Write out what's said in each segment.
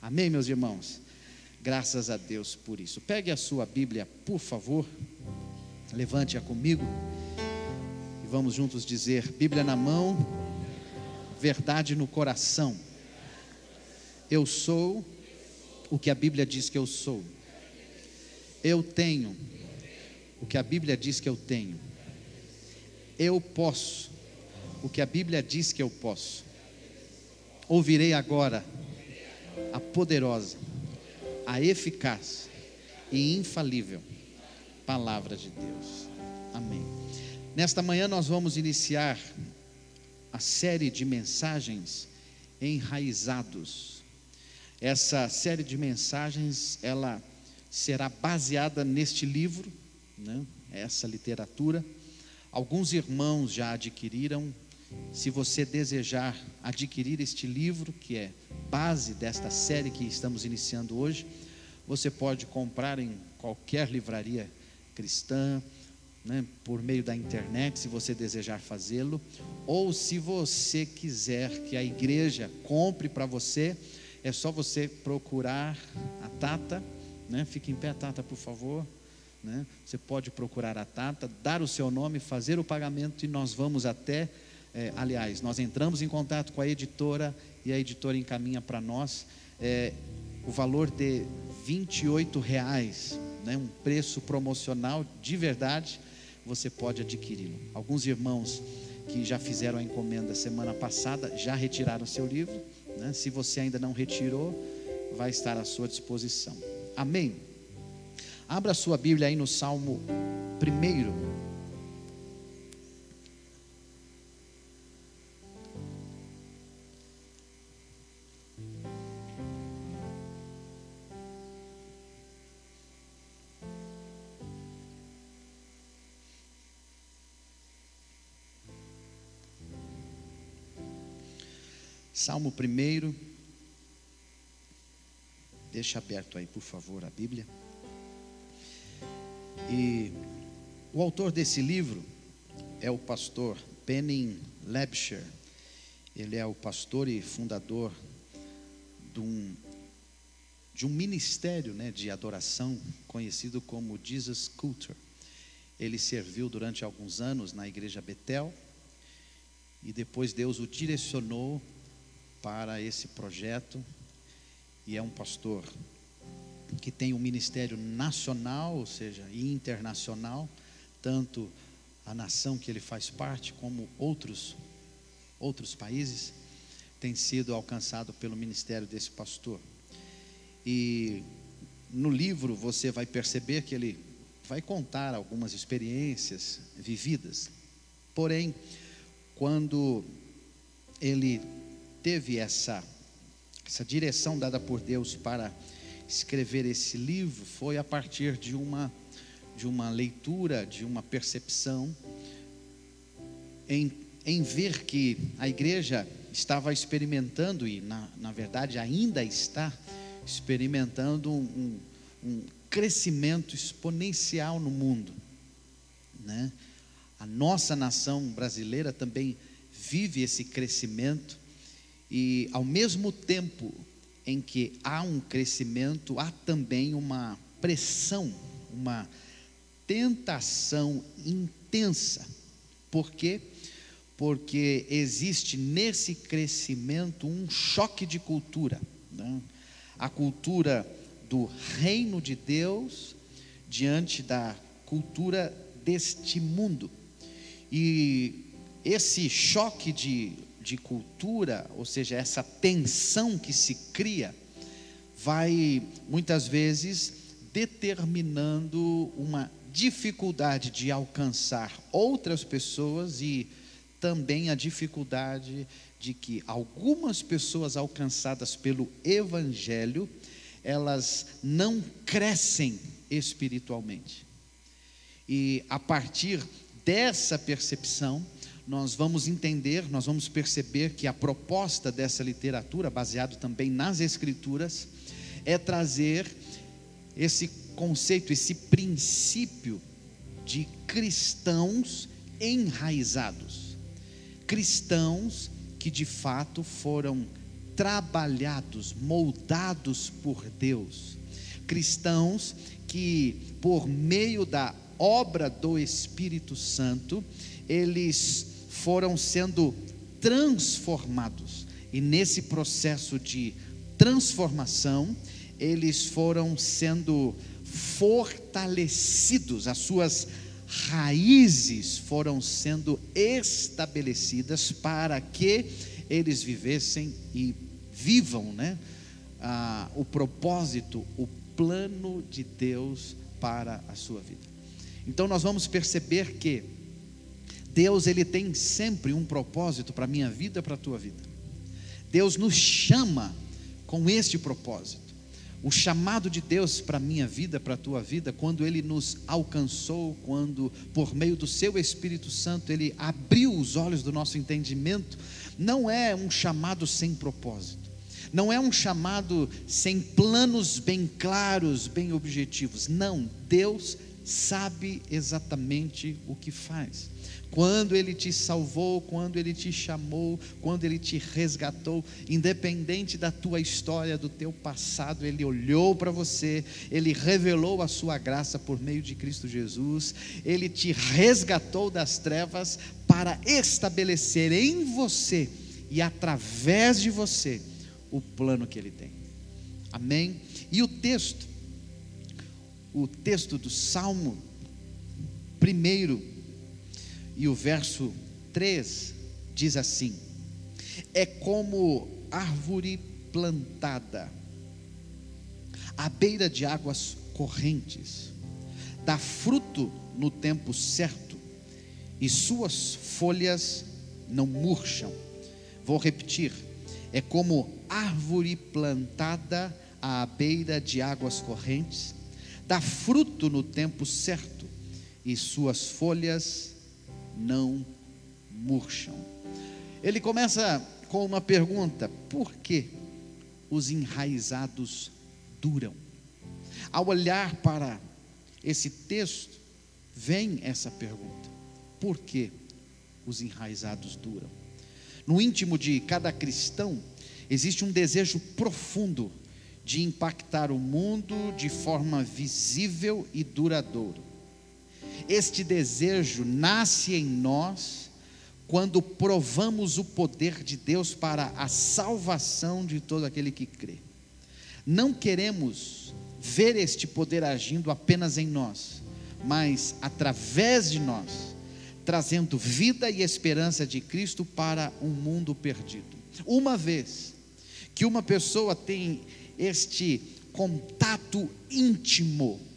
Amém, meus irmãos? Graças a Deus por isso. Pegue a sua Bíblia, por favor, levante-a comigo e vamos juntos dizer: Bíblia na mão, verdade no coração. Eu sou o que a Bíblia diz que eu sou. Eu tenho o que a Bíblia diz que eu tenho. Eu posso o que a Bíblia diz que eu posso. Ouvirei agora poderosa, a eficaz e infalível palavra de Deus. Amém. Nesta manhã nós vamos iniciar a série de mensagens enraizados. Essa série de mensagens, ela será baseada neste livro, né? essa literatura. Alguns irmãos já adquiriram. Se você desejar adquirir este livro, que é base desta série que estamos iniciando hoje, você pode comprar em qualquer livraria cristã, né, por meio da internet, se você desejar fazê-lo, ou se você quiser que a igreja compre para você, é só você procurar a Tata, né, fique em pé, Tata, por favor. Né, você pode procurar a Tata, dar o seu nome, fazer o pagamento e nós vamos até. É, aliás, nós entramos em contato com a editora e a editora encaminha para nós é, o valor de 28 reais, né, um preço promocional de verdade, você pode adquiri-lo. Alguns irmãos que já fizeram a encomenda semana passada já retiraram seu livro. Né? Se você ainda não retirou, vai estar à sua disposição. Amém. Abra sua Bíblia aí no Salmo 1. Salmo 1. Deixa aberto aí, por favor, a Bíblia. E o autor desse livro é o pastor Penning Lebscher. Ele é o pastor e fundador de um, de um ministério né, de adoração conhecido como Jesus Culture. Ele serviu durante alguns anos na igreja Betel e depois Deus o direcionou para esse projeto e é um pastor que tem um ministério nacional, ou seja, internacional, tanto a nação que ele faz parte como outros outros países tem sido alcançado pelo ministério desse pastor. E no livro você vai perceber que ele vai contar algumas experiências vividas. Porém, quando ele teve essa, essa direção dada por Deus para escrever esse livro foi a partir de uma, de uma leitura, de uma percepção, em, em ver que a igreja estava experimentando, e na, na verdade ainda está experimentando um, um crescimento exponencial no mundo. Né? A nossa nação brasileira também vive esse crescimento e ao mesmo tempo em que há um crescimento, há também uma pressão, uma tentação intensa. Por quê? Porque existe nesse crescimento um choque de cultura. Né? A cultura do reino de Deus diante da cultura deste mundo. E esse choque de de cultura, ou seja, essa tensão que se cria, vai muitas vezes determinando uma dificuldade de alcançar outras pessoas e também a dificuldade de que algumas pessoas alcançadas pelo evangelho, elas não crescem espiritualmente. E a partir dessa percepção, nós vamos entender, nós vamos perceber que a proposta dessa literatura, baseado também nas Escrituras, é trazer esse conceito, esse princípio de cristãos enraizados. Cristãos que de fato foram trabalhados, moldados por Deus. Cristãos que, por meio da obra do Espírito Santo, eles foram sendo transformados. E nesse processo de transformação, eles foram sendo fortalecidos, as suas raízes foram sendo estabelecidas para que eles vivessem e vivam, né? Ah, o propósito, o plano de Deus para a sua vida. Então nós vamos perceber que Deus ele tem sempre um propósito para a minha vida, para a tua vida. Deus nos chama com este propósito. O chamado de Deus para a minha vida, para a tua vida, quando Ele nos alcançou, quando, por meio do Seu Espírito Santo, Ele abriu os olhos do nosso entendimento, não é um chamado sem propósito, não é um chamado sem planos bem claros, bem objetivos. Não, Deus sabe exatamente o que faz. Quando Ele te salvou, quando Ele te chamou, quando Ele te resgatou, independente da tua história, do teu passado, Ele olhou para você, Ele revelou a sua graça por meio de Cristo Jesus, Ele te resgatou das trevas para estabelecer em você e através de você o plano que Ele tem. Amém? E o texto, o texto do Salmo, primeiro, e o verso 3 diz assim: É como árvore plantada à beira de águas correntes, dá fruto no tempo certo, e suas folhas não murcham. Vou repetir: é como árvore plantada à beira de águas correntes, dá fruto no tempo certo, e suas folhas não murcham. Ele começa com uma pergunta: por que os enraizados duram? Ao olhar para esse texto, vem essa pergunta: por que os enraizados duram? No íntimo de cada cristão, existe um desejo profundo de impactar o mundo de forma visível e duradoura. Este desejo nasce em nós quando provamos o poder de Deus para a salvação de todo aquele que crê. Não queremos ver este poder agindo apenas em nós, mas através de nós, trazendo vida e esperança de Cristo para um mundo perdido. Uma vez que uma pessoa tem este contato íntimo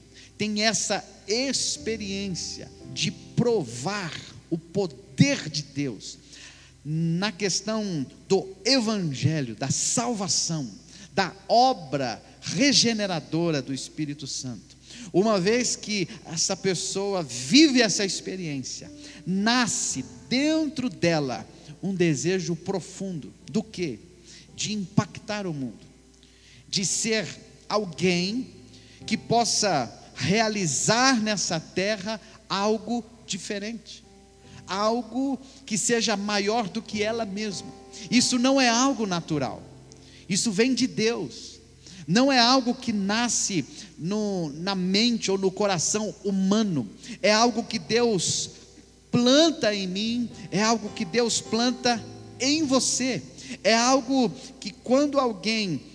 tem essa experiência de provar o poder de Deus na questão do evangelho, da salvação, da obra regeneradora do Espírito Santo. Uma vez que essa pessoa vive essa experiência, nasce dentro dela um desejo profundo do que? De impactar o mundo, de ser alguém que possa realizar nessa terra algo diferente, algo que seja maior do que ela mesma. Isso não é algo natural, isso vem de Deus, não é algo que nasce no, na mente ou no coração humano, é algo que Deus planta em mim, é algo que Deus planta em você, é algo que quando alguém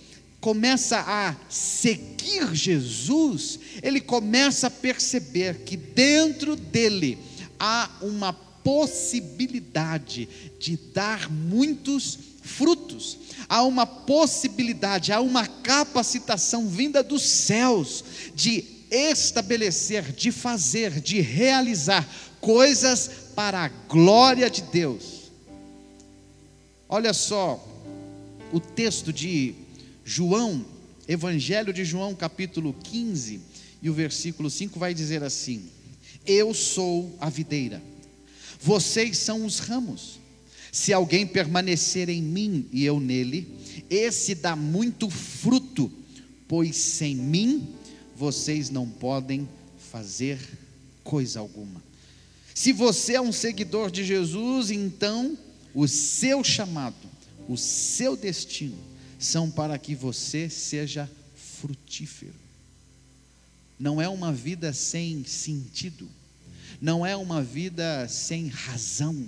começa a seguir Jesus, ele começa a perceber que dentro dele há uma possibilidade de dar muitos frutos, há uma possibilidade, há uma capacitação vinda dos céus de estabelecer, de fazer, de realizar coisas para a glória de Deus. Olha só o texto de João, Evangelho de João, capítulo 15, e o versículo 5 vai dizer assim: Eu sou a videira, vocês são os ramos. Se alguém permanecer em mim e eu nele, esse dá muito fruto, pois sem mim vocês não podem fazer coisa alguma. Se você é um seguidor de Jesus, então o seu chamado, o seu destino, são para que você seja frutífero. Não é uma vida sem sentido, não é uma vida sem razão,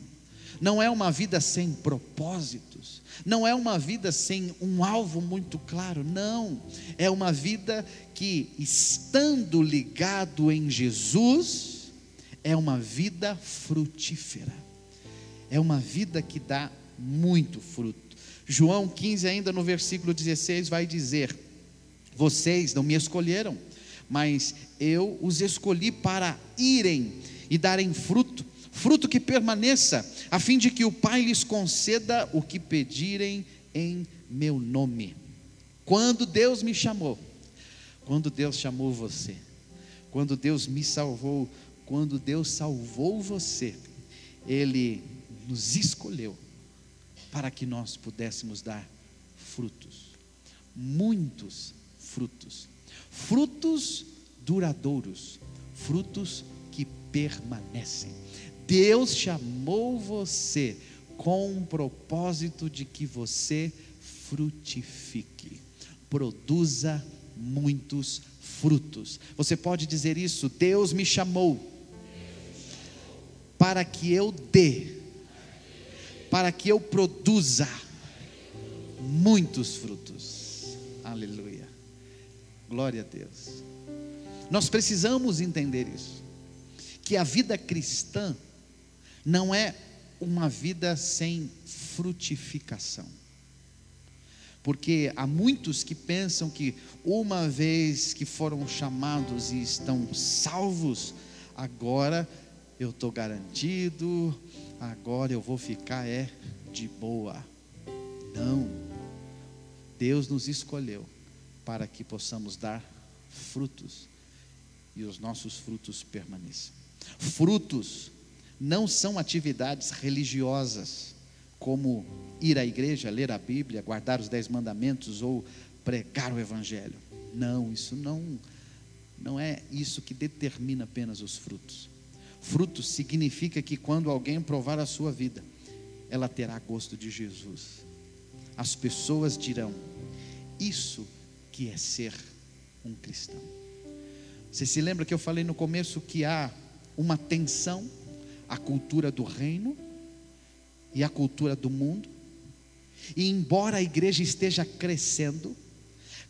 não é uma vida sem propósitos, não é uma vida sem um alvo muito claro, não, é uma vida que, estando ligado em Jesus, é uma vida frutífera, é uma vida que dá muito fruto. João 15, ainda no versículo 16, vai dizer: Vocês não me escolheram, mas eu os escolhi para irem e darem fruto, fruto que permaneça, a fim de que o Pai lhes conceda o que pedirem em meu nome. Quando Deus me chamou, quando Deus chamou você, quando Deus me salvou, quando Deus salvou você, Ele nos escolheu para que nós pudéssemos dar frutos, muitos frutos, frutos duradouros, frutos que permanecem. Deus chamou você com um propósito de que você frutifique, produza muitos frutos. Você pode dizer isso? Deus me chamou para que eu dê para que eu produza muitos frutos. Aleluia. Glória a Deus. Nós precisamos entender isso. Que a vida cristã não é uma vida sem frutificação. Porque há muitos que pensam que uma vez que foram chamados e estão salvos, agora eu estou garantido, agora eu vou ficar é de boa. Não. Deus nos escolheu para que possamos dar frutos e os nossos frutos permaneçam. Frutos não são atividades religiosas, como ir à igreja, ler a Bíblia, guardar os dez mandamentos ou pregar o Evangelho. Não, isso não, não é isso que determina apenas os frutos. Frutos significa que quando alguém provar a sua vida, ela terá gosto de Jesus. As pessoas dirão: Isso que é ser um cristão. Você se lembra que eu falei no começo que há uma tensão, a cultura do reino e a cultura do mundo? E embora a igreja esteja crescendo,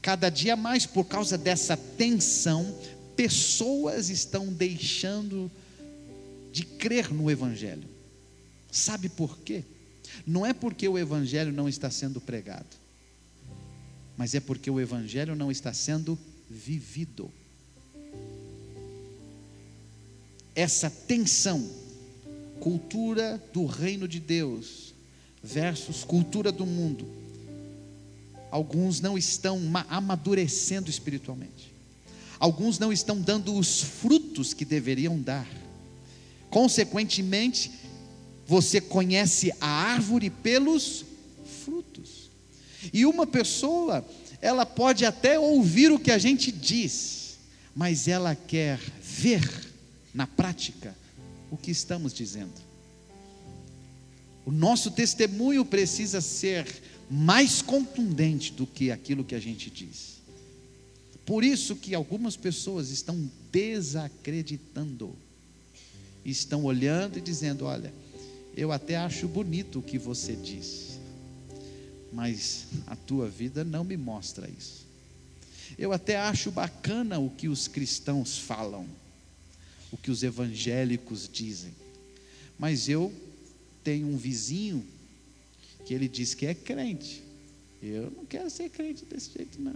cada dia mais por causa dessa tensão, pessoas estão deixando de crer no Evangelho. Sabe por quê? Não é porque o Evangelho não está sendo pregado, mas é porque o Evangelho não está sendo vivido. Essa tensão, cultura do reino de Deus versus cultura do mundo, alguns não estão amadurecendo espiritualmente, alguns não estão dando os frutos que deveriam dar Consequentemente, você conhece a árvore pelos frutos. E uma pessoa, ela pode até ouvir o que a gente diz, mas ela quer ver na prática o que estamos dizendo. O nosso testemunho precisa ser mais contundente do que aquilo que a gente diz. Por isso que algumas pessoas estão desacreditando estão olhando e dizendo: Olha, eu até acho bonito o que você diz, mas a tua vida não me mostra isso. Eu até acho bacana o que os cristãos falam, o que os evangélicos dizem, mas eu tenho um vizinho que ele diz que é crente. Eu não quero ser crente desse jeito, não.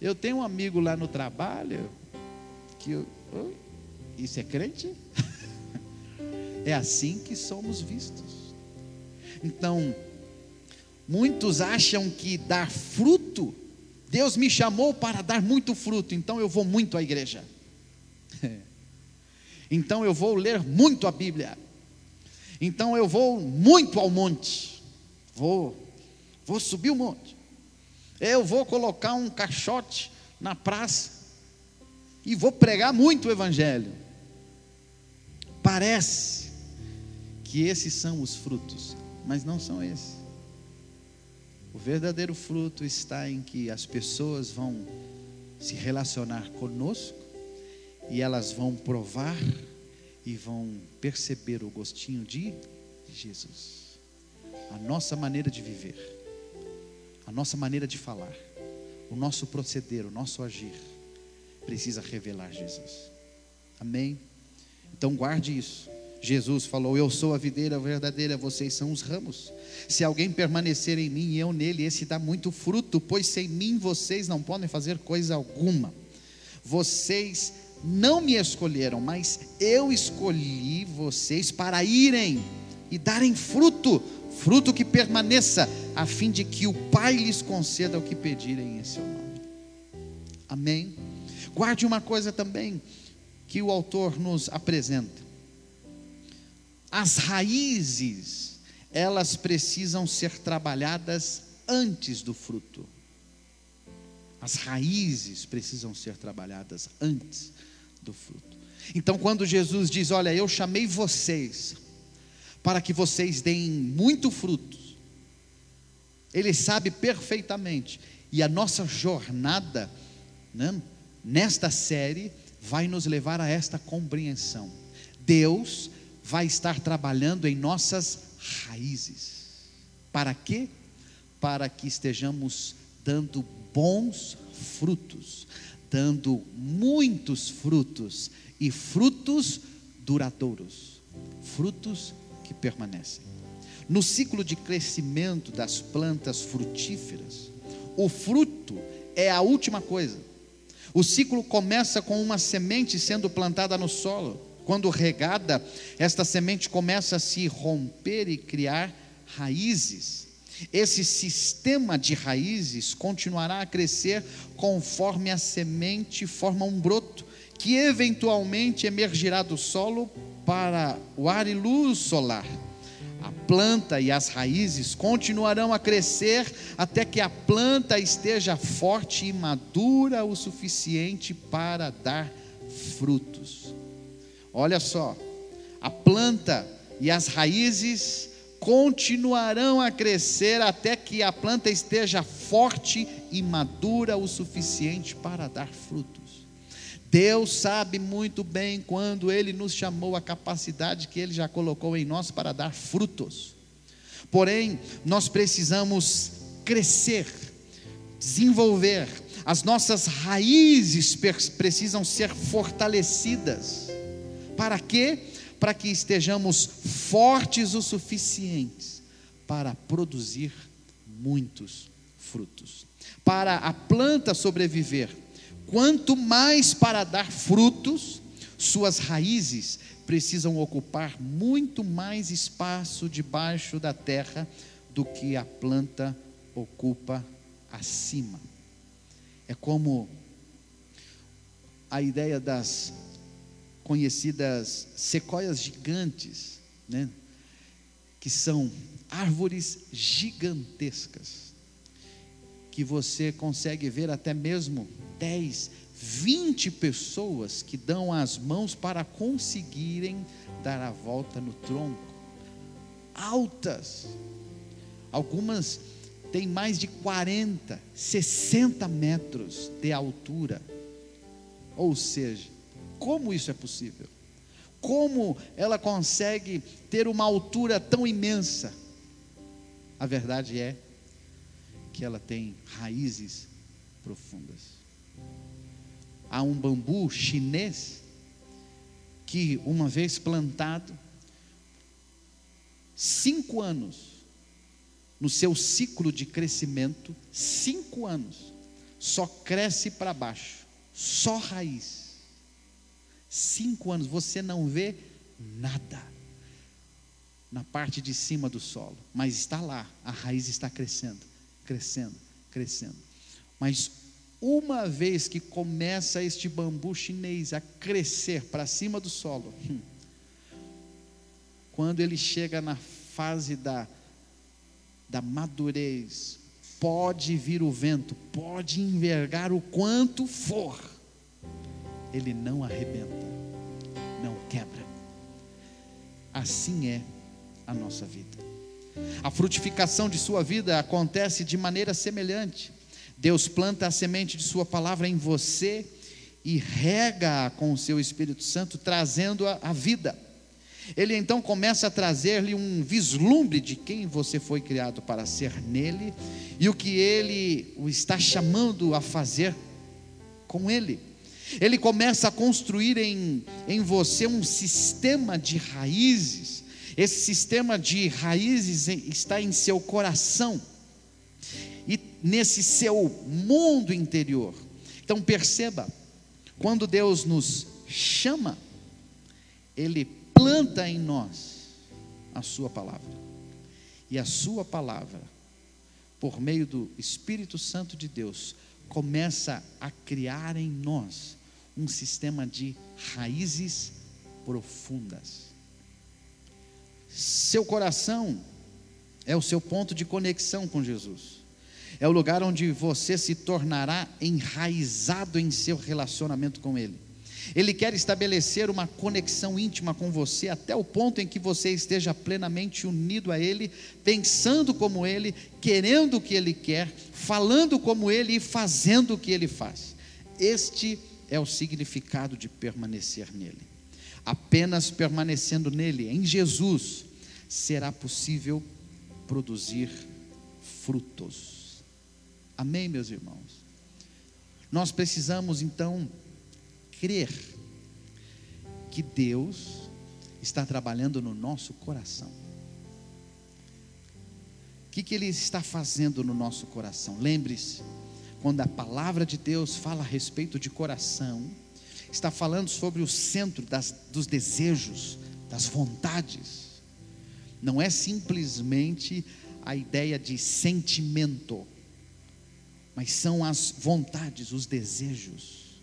Eu tenho um amigo lá no trabalho que eu, isso é crente? é assim que somos vistos. Então, muitos acham que dar fruto, Deus me chamou para dar muito fruto, então eu vou muito à igreja. então eu vou ler muito a Bíblia. Então eu vou muito ao monte. Vou, vou subir o monte. Eu vou colocar um caixote na praça e vou pregar muito o evangelho. Parece que esses são os frutos, mas não são esses. O verdadeiro fruto está em que as pessoas vão se relacionar conosco e elas vão provar e vão perceber o gostinho de Jesus. A nossa maneira de viver, a nossa maneira de falar, o nosso proceder, o nosso agir, precisa revelar Jesus. Amém? Então guarde isso. Jesus falou: Eu sou a videira verdadeira, vocês são os ramos. Se alguém permanecer em mim e eu nele, esse dá muito fruto, pois sem mim vocês não podem fazer coisa alguma. Vocês não me escolheram, mas eu escolhi vocês para irem e darem fruto, fruto que permaneça, a fim de que o Pai lhes conceda o que pedirem em seu nome. Amém? Guarde uma coisa também que o autor nos apresenta. As raízes, elas precisam ser trabalhadas antes do fruto. As raízes precisam ser trabalhadas antes do fruto. Então, quando Jesus diz: Olha, eu chamei vocês para que vocês deem muito frutos, Ele sabe perfeitamente, e a nossa jornada né, nesta série vai nos levar a esta compreensão. Deus vai estar trabalhando em nossas raízes. Para quê? Para que estejamos dando bons frutos dando muitos frutos e frutos duradouros, frutos que permanecem. No ciclo de crescimento das plantas frutíferas, o fruto é a última coisa. O ciclo começa com uma semente sendo plantada no solo. Quando regada, esta semente começa a se romper e criar raízes. Esse sistema de raízes continuará a crescer conforme a semente forma um broto, que eventualmente emergirá do solo para o ar e luz solar. Planta e as raízes continuarão a crescer até que a planta esteja forte e madura o suficiente para dar frutos. Olha só, a planta e as raízes continuarão a crescer até que a planta esteja forte e madura o suficiente para dar frutos. Deus sabe muito bem quando Ele nos chamou a capacidade que Ele já colocou em nós para dar frutos. Porém, nós precisamos crescer, desenvolver, as nossas raízes precisam ser fortalecidas. Para quê? para que estejamos fortes o suficientes para produzir muitos frutos. Para a planta sobreviver, quanto mais para dar frutos, suas raízes precisam ocupar muito mais espaço debaixo da terra do que a planta ocupa acima. É como a ideia das conhecidas sequoias gigantes, né? que são árvores gigantescas, que você consegue ver até mesmo 10, 20 pessoas que dão as mãos para conseguirem dar a volta no tronco. Altas, algumas têm mais de 40, 60 metros de altura. Ou seja, como isso é possível? Como ela consegue ter uma altura tão imensa? A verdade é que ela tem raízes profundas. Há um bambu chinês que, uma vez plantado, cinco anos, no seu ciclo de crescimento, cinco anos, só cresce para baixo, só raiz cinco anos, você não vê nada na parte de cima do solo, mas está lá, a raiz está crescendo, crescendo, crescendo. Mas uma vez que começa este bambu chinês a crescer para cima do solo, hum, quando ele chega na fase da, da madurez, pode vir o vento, pode envergar o quanto for, ele não arrebenta, não quebra. Assim é a nossa vida. A frutificação de sua vida acontece de maneira semelhante. Deus planta a semente de Sua palavra em você e rega com o seu Espírito Santo, trazendo-a à vida. Ele então começa a trazer-lhe um vislumbre de quem você foi criado para ser nele e o que ele o está chamando a fazer com ele. Ele começa a construir em, em você um sistema de raízes. Esse sistema de raízes está em seu coração nesse seu mundo interior. Então perceba, quando Deus nos chama, Ele planta em nós a Sua palavra. E a Sua palavra, por meio do Espírito Santo de Deus, começa a criar em nós um sistema de raízes profundas. Seu coração é o seu ponto de conexão com Jesus. É o lugar onde você se tornará enraizado em seu relacionamento com Ele. Ele quer estabelecer uma conexão íntima com você até o ponto em que você esteja plenamente unido a Ele, pensando como Ele, querendo o que Ele quer, falando como Ele e fazendo o que Ele faz. Este é o significado de permanecer nele. Apenas permanecendo nele, em Jesus, será possível produzir frutos. Amém, meus irmãos? Nós precisamos então crer que Deus está trabalhando no nosso coração. O que, que Ele está fazendo no nosso coração? Lembre-se, quando a palavra de Deus fala a respeito de coração, está falando sobre o centro das, dos desejos, das vontades. Não é simplesmente a ideia de sentimento, mas são as vontades, os desejos.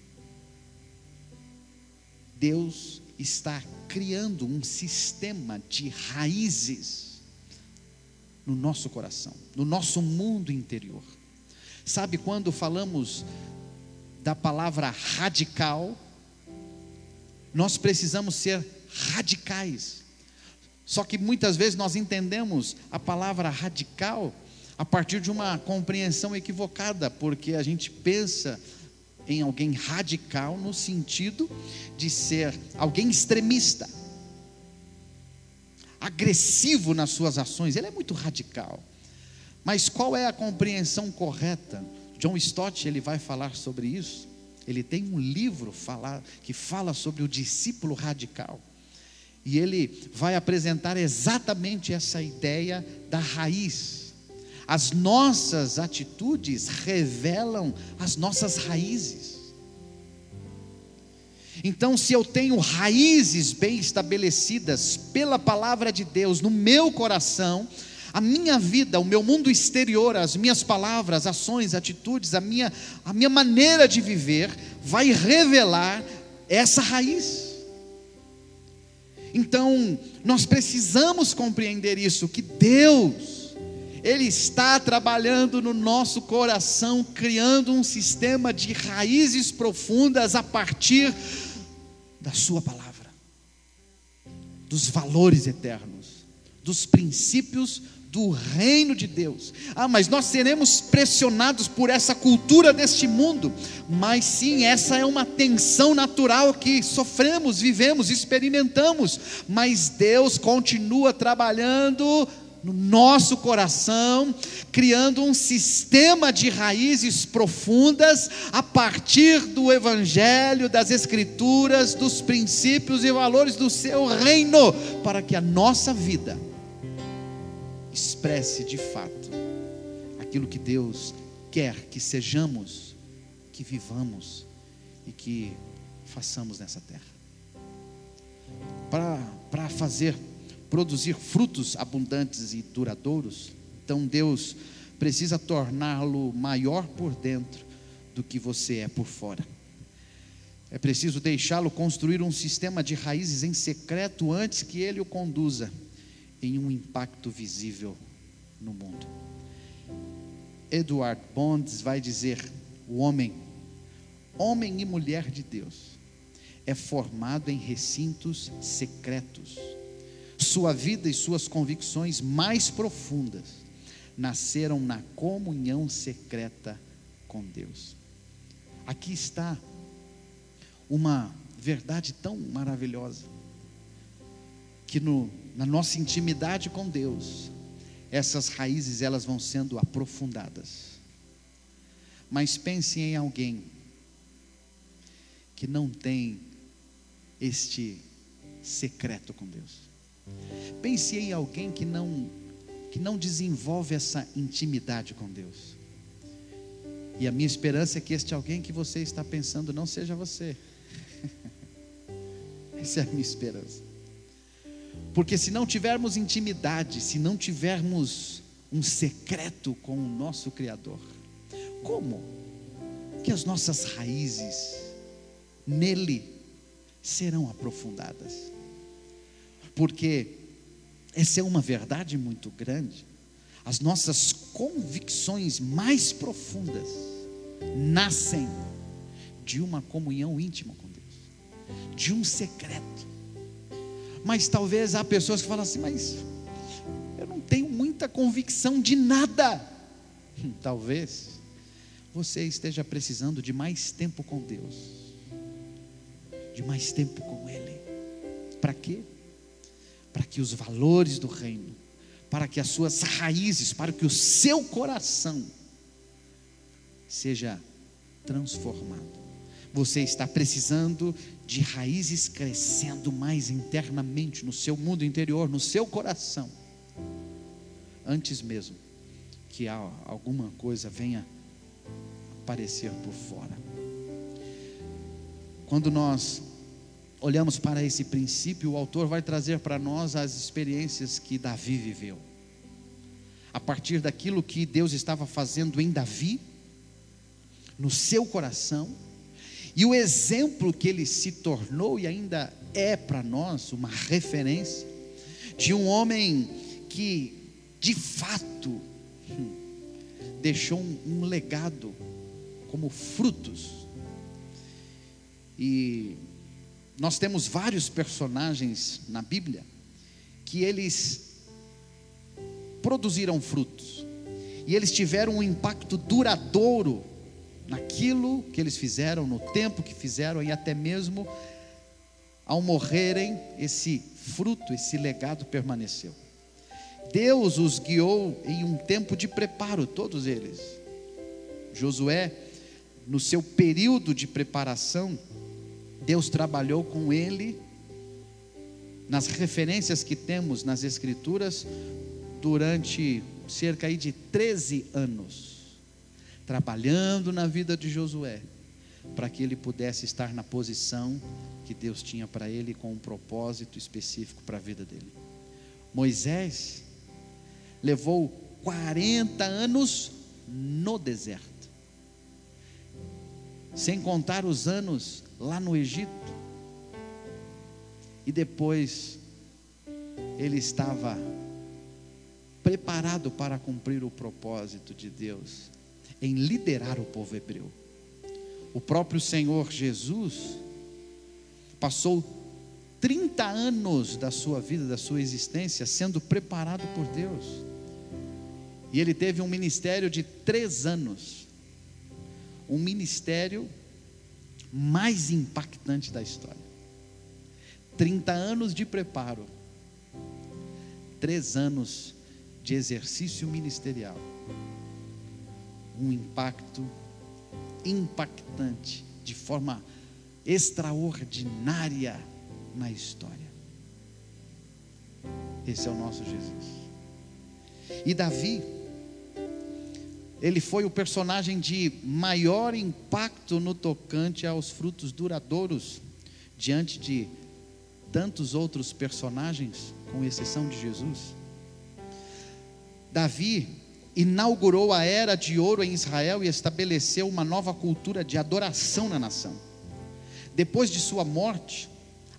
Deus está criando um sistema de raízes no nosso coração, no nosso mundo interior. Sabe quando falamos da palavra radical? Nós precisamos ser radicais. Só que muitas vezes nós entendemos a palavra radical a partir de uma compreensão equivocada, porque a gente pensa em alguém radical no sentido de ser alguém extremista, agressivo nas suas ações, ele é muito radical. Mas qual é a compreensão correta? John Stott ele vai falar sobre isso. Ele tem um livro falar, que fala sobre o discípulo radical. E ele vai apresentar exatamente essa ideia da raiz as nossas atitudes revelam as nossas raízes. Então, se eu tenho raízes bem estabelecidas pela palavra de Deus no meu coração, a minha vida, o meu mundo exterior, as minhas palavras, ações, atitudes, a minha, a minha maneira de viver, vai revelar essa raiz. Então, nós precisamos compreender isso, que Deus, ele está trabalhando no nosso coração, criando um sistema de raízes profundas a partir da Sua palavra, dos valores eternos, dos princípios do reino de Deus. Ah, mas nós seremos pressionados por essa cultura deste mundo. Mas sim, essa é uma tensão natural que sofremos, vivemos, experimentamos. Mas Deus continua trabalhando no nosso coração, criando um sistema de raízes profundas a partir do Evangelho, das Escrituras, dos princípios e valores do seu reino, para que a nossa vida expresse de fato aquilo que Deus quer que sejamos, que vivamos e que façamos nessa terra. Para fazer produzir frutos abundantes e duradouros, então Deus precisa torná-lo maior por dentro do que você é por fora. É preciso deixá-lo construir um sistema de raízes em secreto antes que ele o conduza em um impacto visível no mundo. Edward Bonds vai dizer: o homem, homem e mulher de Deus, é formado em recintos secretos sua vida e suas convicções mais profundas nasceram na comunhão secreta com Deus. Aqui está uma verdade tão maravilhosa que no, na nossa intimidade com Deus, essas raízes elas vão sendo aprofundadas. Mas pense em alguém que não tem este secreto com Deus. Pense em alguém que não que não desenvolve essa intimidade com Deus. E a minha esperança é que este alguém que você está pensando não seja você. Essa é a minha esperança. Porque se não tivermos intimidade, se não tivermos um secreto com o nosso Criador, como que as nossas raízes nele serão aprofundadas? Porque essa é uma verdade muito grande. As nossas convicções mais profundas nascem de uma comunhão íntima com Deus, de um secreto. Mas talvez há pessoas que falam assim, mas eu não tenho muita convicção de nada. Hum, talvez você esteja precisando de mais tempo com Deus, de mais tempo com Ele. Para quê? Para que os valores do reino, para que as suas raízes, para que o seu coração seja transformado. Você está precisando de raízes crescendo mais internamente no seu mundo interior, no seu coração, antes mesmo que alguma coisa venha aparecer por fora. Quando nós olhamos para esse princípio, o autor vai trazer para nós as experiências que Davi viveu. A partir daquilo que Deus estava fazendo em Davi, no seu coração, e o exemplo que ele se tornou e ainda é para nós uma referência de um homem que, de fato, hum, deixou um, um legado como frutos. E nós temos vários personagens na Bíblia que eles produziram frutos e eles tiveram um impacto duradouro naquilo que eles fizeram, no tempo que fizeram e até mesmo ao morrerem, esse fruto, esse legado permaneceu. Deus os guiou em um tempo de preparo, todos eles. Josué, no seu período de preparação, Deus trabalhou com ele nas referências que temos nas Escrituras durante cerca aí de 13 anos, trabalhando na vida de Josué, para que ele pudesse estar na posição que Deus tinha para ele com um propósito específico para a vida dele. Moisés levou 40 anos no deserto, sem contar os anos lá no Egito. E depois ele estava preparado para cumprir o propósito de Deus em liderar o povo hebreu. O próprio Senhor Jesus passou 30 anos da sua vida, da sua existência, sendo preparado por Deus. E ele teve um ministério de três anos. Um ministério mais impactante da história. 30 anos de preparo, três anos de exercício ministerial, um impacto impactante, de forma extraordinária na história. Esse é o nosso Jesus. E Davi, ele foi o personagem de maior impacto no tocante aos frutos duradouros, diante de tantos outros personagens, com exceção de Jesus. Davi inaugurou a era de ouro em Israel e estabeleceu uma nova cultura de adoração na nação. Depois de sua morte,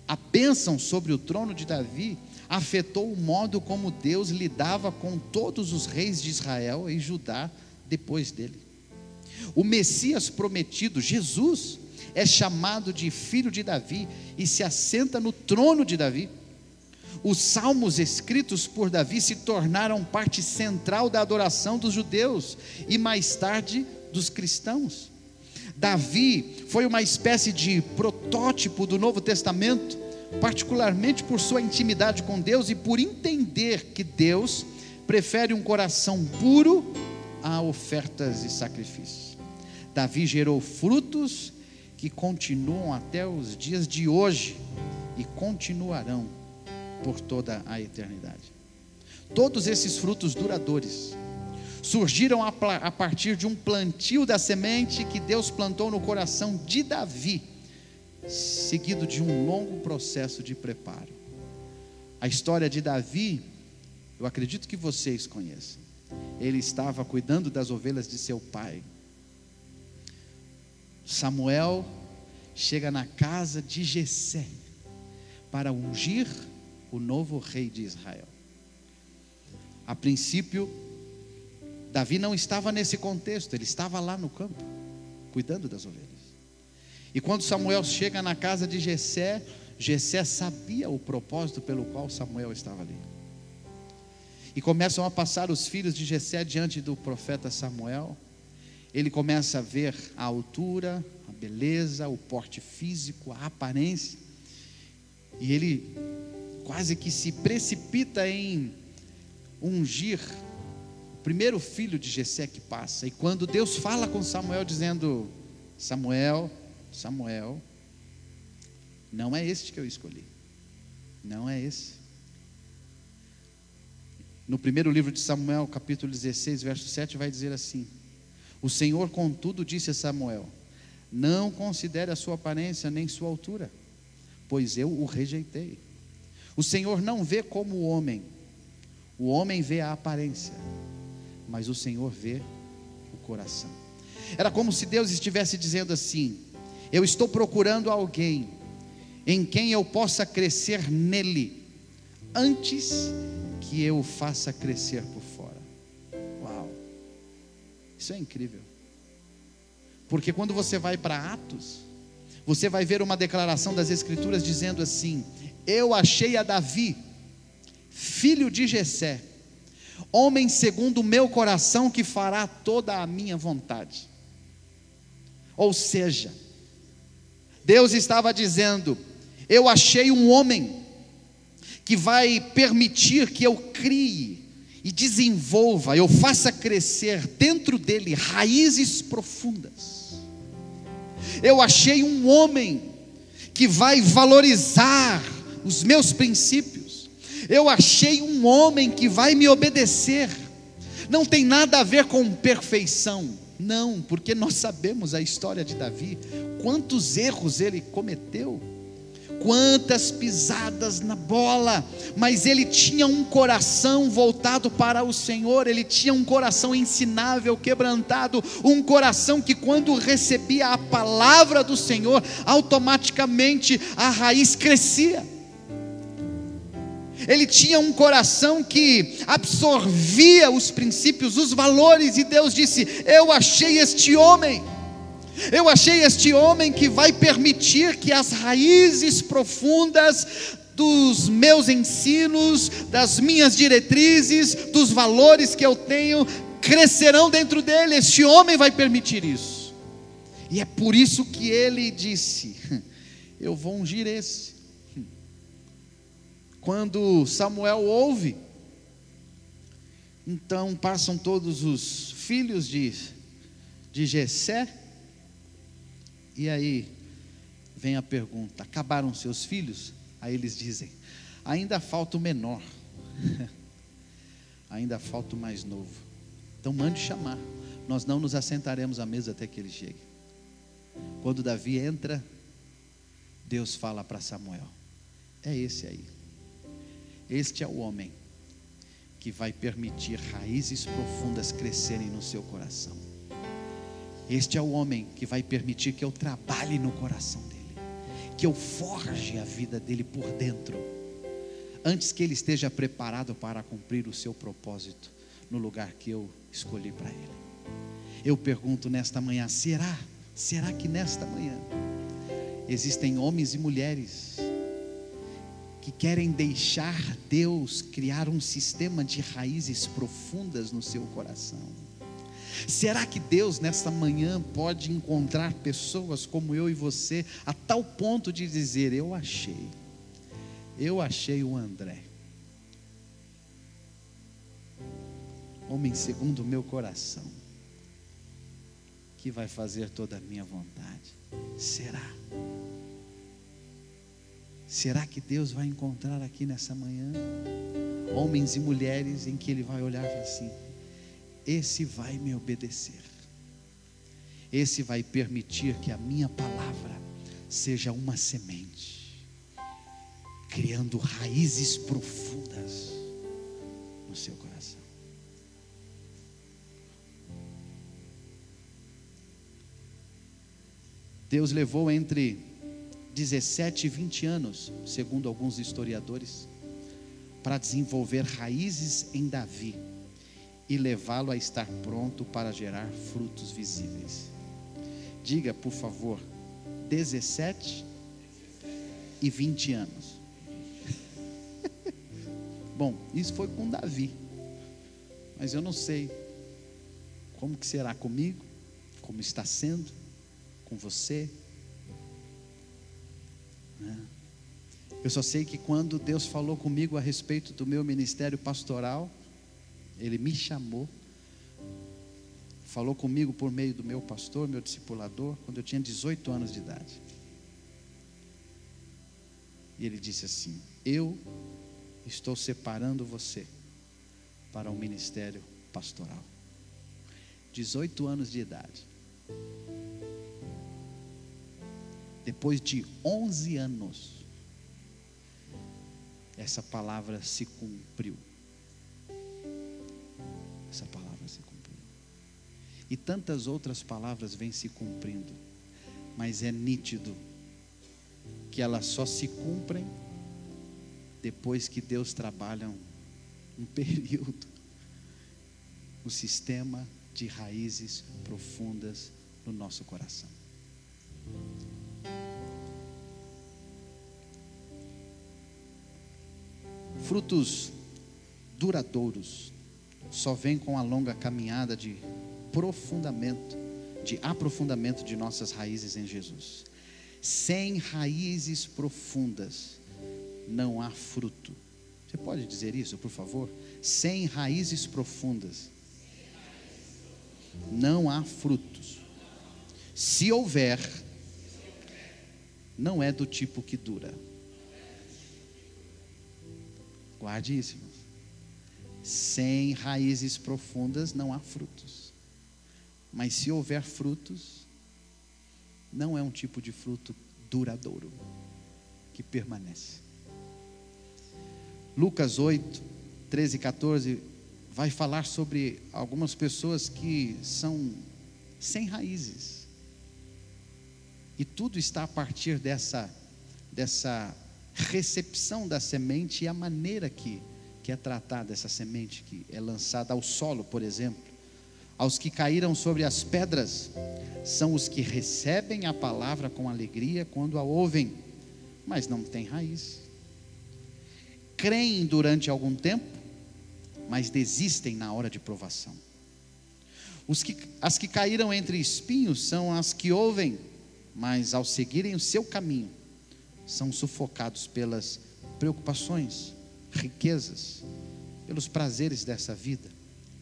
a bênção sobre o trono de Davi afetou o modo como Deus lidava com todos os reis de Israel e Judá depois dele. O Messias prometido, Jesus, é chamado de filho de Davi e se assenta no trono de Davi. os salmos escritos por Davi se tornaram parte central da adoração dos judeus e mais tarde dos cristãos. Davi foi uma espécie de protótipo do Novo Testamento, particularmente por sua intimidade com Deus e por entender que Deus prefere um coração puro a ofertas e sacrifícios. Davi gerou frutos que continuam até os dias de hoje e continuarão por toda a eternidade. Todos esses frutos duradouros surgiram a, partir de um plantio da semente que Deus plantou no coração de Davi, seguido de um longo processo de preparo. A história de Davi, eu acredito que vocês conhecem. Ele estava cuidando das ovelhas de seu pai. Samuel chega na casa de Jessé para ungir o novo rei de Israel. A princípio, Davi não estava nesse contexto, ele estava lá no campo, cuidando das ovelhas. E quando Samuel chega na casa de Jessé, Jessé sabia o propósito pelo qual Samuel estava ali. E começam a passar os filhos de Jessé diante do profeta Samuel. Ele começa a ver a altura, a beleza, o porte físico, a aparência. E ele quase que se precipita em ungir o primeiro filho de Jessé que passa. E quando Deus fala com Samuel dizendo: Samuel, Samuel, não é este que eu escolhi. Não é esse. No primeiro livro de Samuel, capítulo 16, verso 7, vai dizer assim: O Senhor, contudo, disse a Samuel: Não considere a sua aparência nem sua altura, pois eu o rejeitei. O Senhor não vê como o homem, o homem vê a aparência, mas o Senhor vê o coração. Era como se Deus estivesse dizendo assim: Eu estou procurando alguém em quem eu possa crescer nele, antes que eu o faça crescer por fora. Uau, isso é incrível, porque quando você vai para Atos, você vai ver uma declaração das Escrituras dizendo assim: eu achei a Davi, filho de Jessé, homem segundo o meu coração que fará toda a minha vontade. Ou seja, Deus estava dizendo: eu achei um homem que vai permitir que eu crie e desenvolva, eu faça crescer dentro dele raízes profundas. Eu achei um homem que vai valorizar os meus princípios. Eu achei um homem que vai me obedecer. Não tem nada a ver com perfeição. Não, porque nós sabemos a história de Davi, quantos erros ele cometeu, quantas pisadas na bola, mas ele tinha um coração voltado para o Senhor, ele tinha um coração ensinável, quebrantado, um coração que quando recebia a palavra do Senhor, automaticamente a raiz crescia. Ele tinha um coração que absorvia os princípios, os valores, e Deus disse: Eu achei este homem, eu achei este homem que vai permitir que as raízes profundas dos meus ensinos, das minhas diretrizes, dos valores que eu tenho, crescerão dentro dele. Este homem vai permitir isso, e é por isso que ele disse: Eu vou ungir esse. Quando Samuel ouve, então passam todos os filhos de, de Jessé, e aí vem a pergunta: acabaram seus filhos? Aí eles dizem: ainda falta o menor, ainda falta o mais novo. Então mande chamar, nós não nos assentaremos à mesa até que ele chegue. Quando Davi entra, Deus fala para Samuel: é esse aí. Este é o homem que vai permitir raízes profundas crescerem no seu coração. Este é o homem que vai permitir que eu trabalhe no coração dele, que eu forje a vida dele por dentro, antes que ele esteja preparado para cumprir o seu propósito no lugar que eu escolhi para ele. Eu pergunto nesta manhã: será? Será que nesta manhã existem homens e mulheres que querem deixar Deus criar um sistema de raízes profundas no seu coração. Será que Deus nesta manhã pode encontrar pessoas como eu e você a tal ponto de dizer: Eu achei, eu achei o André, homem segundo o meu coração, que vai fazer toda a minha vontade? Será? Será que Deus vai encontrar aqui nessa manhã homens e mulheres em que Ele vai olhar assim: esse vai me obedecer, esse vai permitir que a minha palavra seja uma semente, criando raízes profundas no seu coração. Deus levou entre 17 e 20 anos, segundo alguns historiadores, para desenvolver raízes em Davi e levá-lo a estar pronto para gerar frutos visíveis. Diga, por favor, 17 e 20 anos. Bom, isso foi com Davi. Mas eu não sei como que será comigo, como está sendo com você. Né? Eu só sei que quando Deus falou comigo a respeito do meu ministério pastoral, ele me chamou, falou comigo por meio do meu pastor, meu discipulador, quando eu tinha 18 anos de idade. E ele disse assim: Eu estou separando você para o um ministério pastoral. 18 anos de idade. Depois de 11 anos, essa palavra se cumpriu essa palavra se cumpriu. E tantas outras palavras vêm se cumprindo, mas é nítido que elas só se cumprem depois que Deus trabalha um, um período o sistema de raízes profundas no nosso coração. Frutos duradouros só vem com a longa caminhada de aprofundamento, de aprofundamento de nossas raízes em Jesus. Sem raízes profundas não há fruto. Você pode dizer isso, por favor? Sem raízes profundas não há frutos. Se houver, não é do tipo que dura. Guarde isso, irmão. Sem raízes profundas não há frutos. Mas se houver frutos, não é um tipo de fruto duradouro, que permanece. Lucas 8, 13 e 14 vai falar sobre algumas pessoas que são sem raízes. E tudo está a partir dessa, dessa recepção da semente e a maneira que que é tratada essa semente que é lançada ao solo, por exemplo. Aos que caíram sobre as pedras, são os que recebem a palavra com alegria quando a ouvem, mas não têm raiz. Creem durante algum tempo, mas desistem na hora de provação. Que, as que caíram entre espinhos são as que ouvem, mas ao seguirem o seu caminho, são sufocados pelas preocupações, riquezas, pelos prazeres dessa vida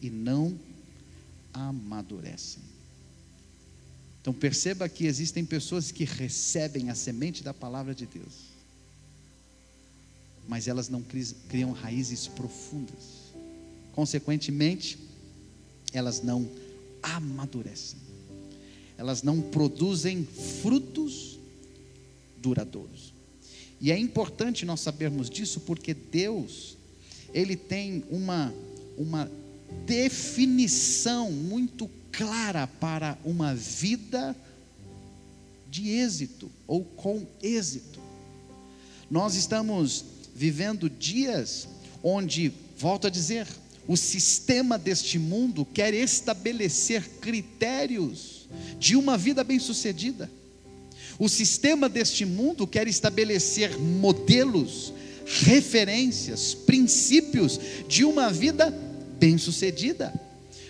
e não amadurecem. Então perceba que existem pessoas que recebem a semente da palavra de Deus, mas elas não criam raízes profundas. Consequentemente, elas não amadurecem. Elas não produzem frutos duradouros. E é importante nós sabermos disso porque Deus, Ele tem uma, uma definição muito clara para uma vida de êxito ou com êxito. Nós estamos vivendo dias onde, volto a dizer, o sistema deste mundo quer estabelecer critérios de uma vida bem-sucedida. O sistema deste mundo quer estabelecer modelos referências, princípios de uma vida bem-sucedida.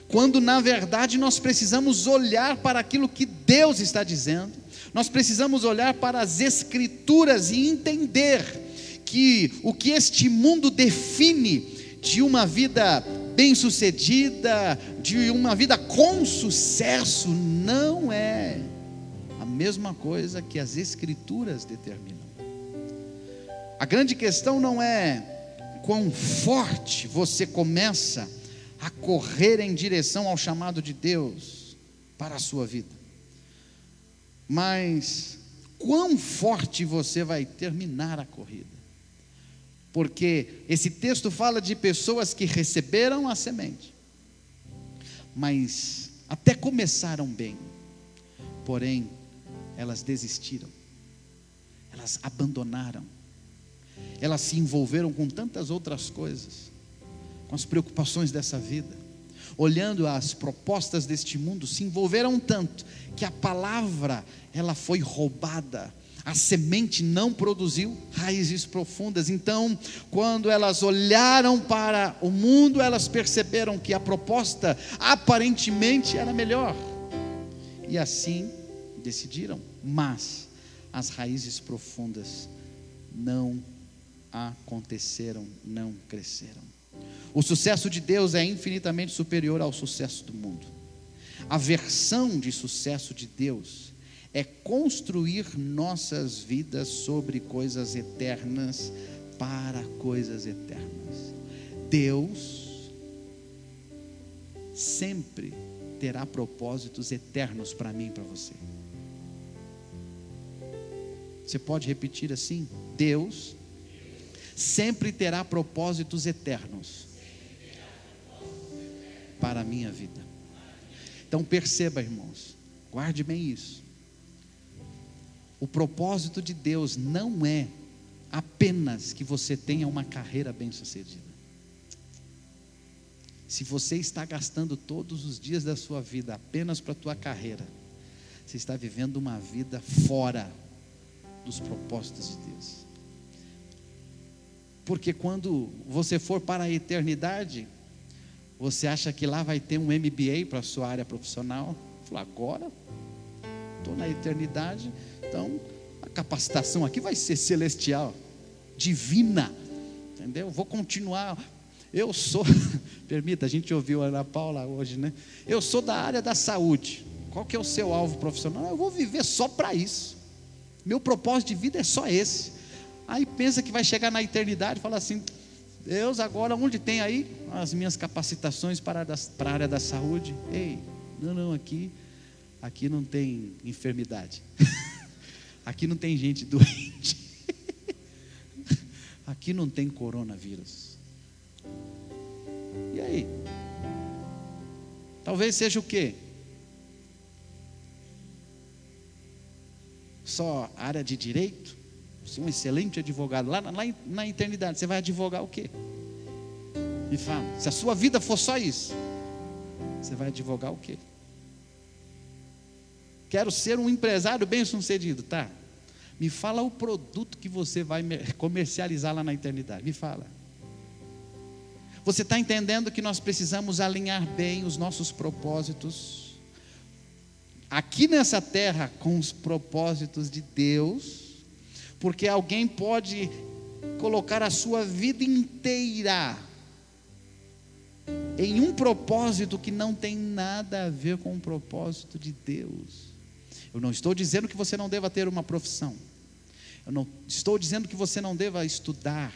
Quando na verdade nós precisamos olhar para aquilo que Deus está dizendo, nós precisamos olhar para as Escrituras e entender que o que este mundo define de uma vida bem-sucedida, de uma vida com sucesso, não é mesma coisa que as Escrituras determinam. A grande questão não é quão forte você começa a correr em direção ao chamado de Deus para a sua vida, mas quão forte você vai terminar a corrida. Porque esse texto fala de pessoas que receberam a semente, mas até começaram bem, porém elas desistiram, elas abandonaram, elas se envolveram com tantas outras coisas, com as preocupações dessa vida, olhando as propostas deste mundo, se envolveram tanto que a palavra ela foi roubada, a semente não produziu raízes profundas. Então, quando elas olharam para o mundo, elas perceberam que a proposta aparentemente era melhor. E assim decidiram, mas as raízes profundas não aconteceram, não cresceram. O sucesso de Deus é infinitamente superior ao sucesso do mundo. A versão de sucesso de Deus é construir nossas vidas sobre coisas eternas para coisas eternas. Deus sempre terá propósitos eternos para mim e para você. Você pode repetir assim? Deus sempre terá propósitos eternos para a minha vida. Então perceba, irmãos, guarde bem isso. O propósito de Deus não é apenas que você tenha uma carreira bem-sucedida. Se você está gastando todos os dias da sua vida apenas para a tua carreira, você está vivendo uma vida fora dos propósitos de Deus. Porque quando você for para a eternidade, você acha que lá vai ter um MBA para a sua área profissional? Fala, agora estou na eternidade, então a capacitação aqui vai ser celestial, divina, entendeu? Vou continuar. Eu sou, permita, a gente ouviu a Ana Paula hoje, né? Eu sou da área da saúde. Qual que é o seu alvo profissional? Eu vou viver só para isso. Meu propósito de vida é só esse. Aí pensa que vai chegar na eternidade e fala assim: Deus, agora onde tem aí as minhas capacitações para, a área da saúde? Ei, não, não, aqui, aqui não tem enfermidade. aqui não tem gente doente. aqui não tem coronavírus. E aí? Talvez seja o quê? Só área de direito, você é um excelente advogado, lá, lá na eternidade, você vai advogar o quê? Me fala, se a sua vida for só isso, você vai advogar o quê? Quero ser um empresário bem sucedido, tá? Me fala o produto que você vai comercializar lá na eternidade, me fala. Você está entendendo que nós precisamos alinhar bem os nossos propósitos aqui nessa terra com os propósitos de Deus, porque alguém pode colocar a sua vida inteira em um propósito que não tem nada a ver com o propósito de Deus. Eu não estou dizendo que você não deva ter uma profissão. Eu não estou dizendo que você não deva estudar,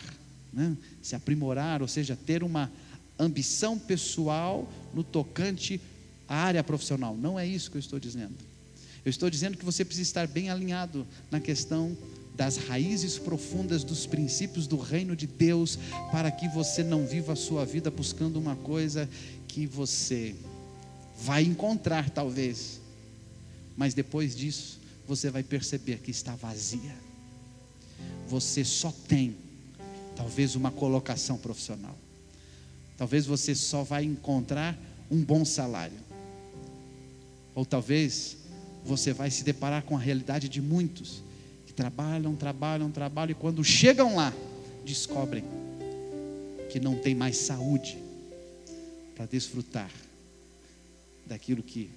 né? se aprimorar, ou seja, ter uma ambição pessoal no tocante a área profissional. Não é isso que eu estou dizendo. Eu estou dizendo que você precisa estar bem alinhado na questão das raízes profundas dos princípios do reino de Deus, para que você não viva a sua vida buscando uma coisa que você vai encontrar, talvez, mas depois disso você vai perceber que está vazia. Você só tem, talvez, uma colocação profissional. Talvez você só vai encontrar um bom salário. Ou talvez você vai se deparar com a realidade de muitos que trabalham, trabalham, trabalham e quando chegam lá, descobrem que não tem mais saúde para desfrutar daquilo que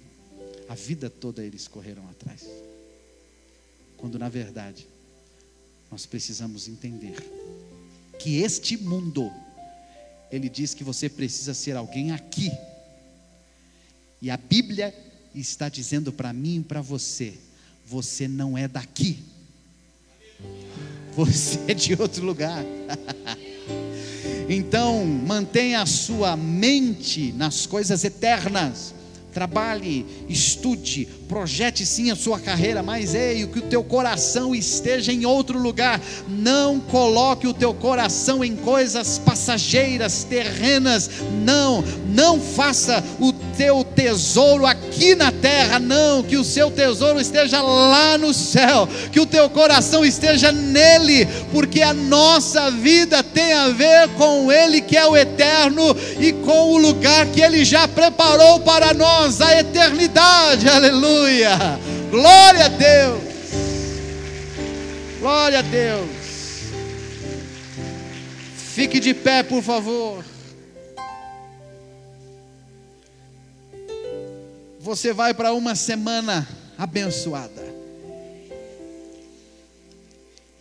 a vida toda eles correram atrás. Quando na verdade nós precisamos entender que este mundo ele diz que você precisa ser alguém aqui. E a Bíblia está dizendo para mim e para você: você não é daqui. Você é de outro lugar. então, mantenha a sua mente nas coisas eternas Trabalhe, estude, projete sim a sua carreira, mas ei, que o teu coração esteja em outro lugar. Não coloque o teu coração em coisas passageiras, terrenas. Não, não faça o teu tesouro aqui na terra, não, que o seu tesouro esteja lá no céu, que o teu coração esteja nele, porque a nossa vida tem a ver com ele que é o eterno e com o lugar que ele já preparou para nós, a eternidade. Aleluia! Glória a Deus! Glória a Deus! Fique de pé, por favor. Você vai para uma semana abençoada.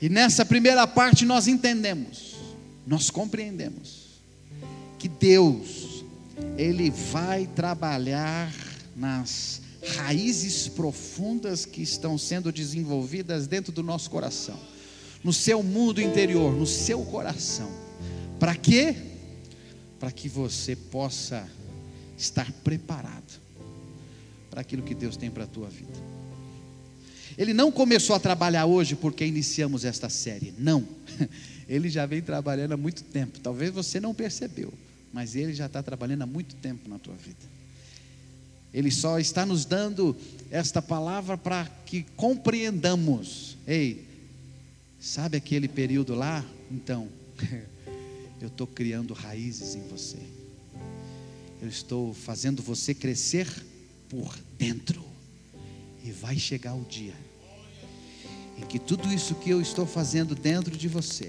E nessa primeira parte nós entendemos, nós compreendemos que Deus, Ele vai trabalhar nas raízes profundas que estão sendo desenvolvidas dentro do nosso coração, no seu mundo interior, no seu coração. Para quê? Para que você possa estar preparado para aquilo que Deus tem para a tua vida. Ele não começou a trabalhar hoje porque iniciamos esta série, não. Ele já vem trabalhando há muito tempo. Talvez você não percebeu, mas ele já está trabalhando há muito tempo na tua vida. Ele só está nos dando esta palavra para que compreendamos. Ei, sabe aquele período lá? Então, eu estou criando raízes em você. Eu estou fazendo você crescer por dentro. E vai chegar o dia em que tudo isso que eu estou fazendo dentro de você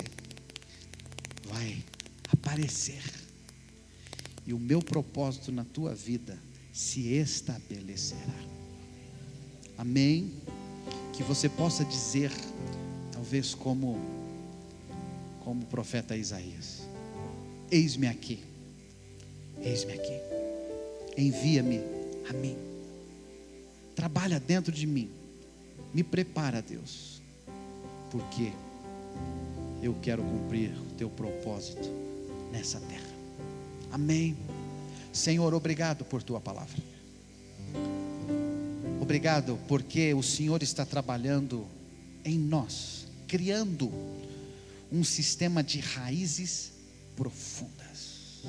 vai aparecer. E o meu propósito na tua vida se estabelecerá. Amém. Que você possa dizer, talvez como como o profeta Isaías: Eis-me aqui. Eis-me aqui. Envia-me a mim trabalha dentro de mim. Me prepara, Deus, porque eu quero cumprir o teu propósito nessa terra. Amém. Senhor, obrigado por tua palavra. Obrigado porque o Senhor está trabalhando em nós, criando um sistema de raízes profundas.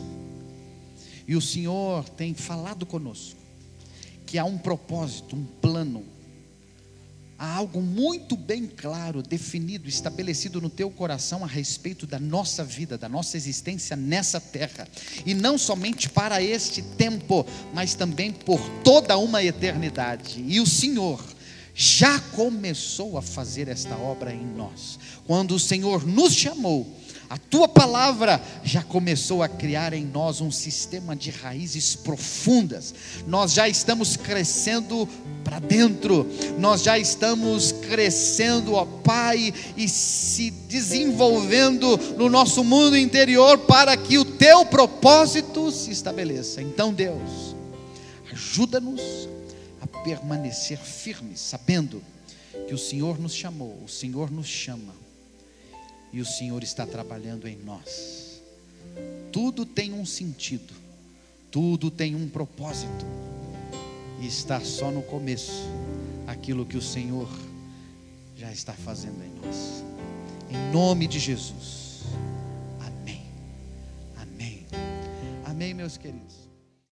E o Senhor tem falado conosco que há um propósito, um plano, há algo muito bem claro, definido, estabelecido no teu coração a respeito da nossa vida, da nossa existência nessa terra, e não somente para este tempo, mas também por toda uma eternidade. E o Senhor já começou a fazer esta obra em nós. Quando o Senhor nos chamou, a tua palavra já começou a criar em nós um sistema de raízes profundas. Nós já estamos crescendo para dentro, nós já estamos crescendo, ó Pai, e se desenvolvendo no nosso mundo interior para que o teu propósito se estabeleça. Então, Deus, ajuda-nos a permanecer firmes, sabendo que o Senhor nos chamou, o Senhor nos chama e o Senhor está trabalhando em nós. Tudo tem um sentido, tudo tem um propósito, e está só no começo aquilo que o Senhor já está fazendo em nós. Em nome de Jesus. Amém. Amém. Amém, meus queridos.